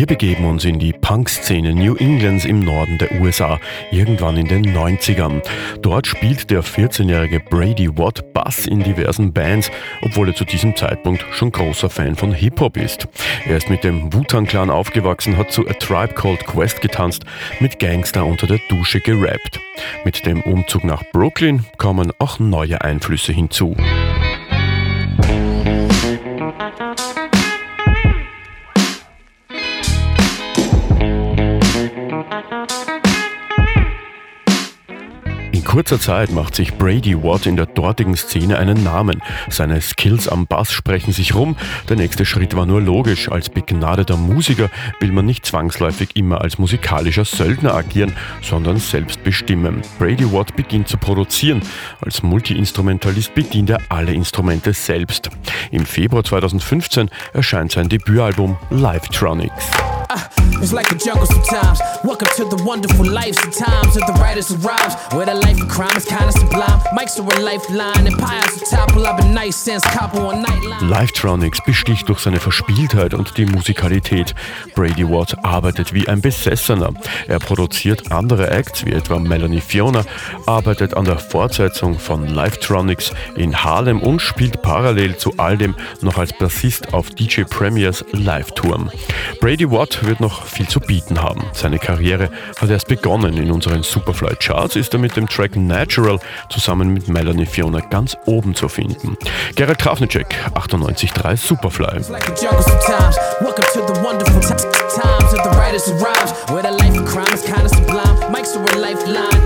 Wir begeben uns in die Punk-Szene New Englands im Norden der USA, irgendwann in den 90ern. Dort spielt der 14-jährige Brady Watt Bass in diversen Bands, obwohl er zu diesem Zeitpunkt schon großer Fan von Hip-Hop ist. Er ist mit dem Wu-Tang-Clan aufgewachsen, hat zu A Tribe Called Quest getanzt, mit Gangster unter der Dusche gerappt. Mit dem Umzug nach Brooklyn kommen auch neue Einflüsse hinzu. Kurzer Zeit macht sich Brady Watt in der dortigen Szene einen Namen. Seine Skills am Bass sprechen sich rum. Der nächste Schritt war nur logisch. Als begnadeter Musiker will man nicht zwangsläufig immer als musikalischer Söldner agieren, sondern selbst bestimmen. Brady Watt beginnt zu produzieren. Als Multiinstrumentalist bedient er alle Instrumente selbst. Im Februar 2015 erscheint sein Debütalbum Livetronics. It's like a jungle sometimes. Welcome to the wonderful life sometimes of the writers of rhymes. Where the life of crime is kinda sublime. Mics are a lifeline and piles to topple. I've been nice since couple on nightline. Livetronics besticht durch seine Verspieltheit und die Musikalität. Brady Watt arbeitet wie ein Besessener. Er produziert andere Acts wie etwa Melanie Fiona, arbeitet an der Fortsetzung von Livetronics in Harlem und spielt parallel zu all dem noch als Bassist auf DJ Premiers Live-Touren. Brady Watt wird noch viel zu bieten haben. Seine Karriere hat erst begonnen. In unseren Superfly Charts ist er mit dem Track Natural zusammen mit Melanie Fiona ganz oben zu finden. Gerald Trafnicek, 98.3 Superfly. Times a.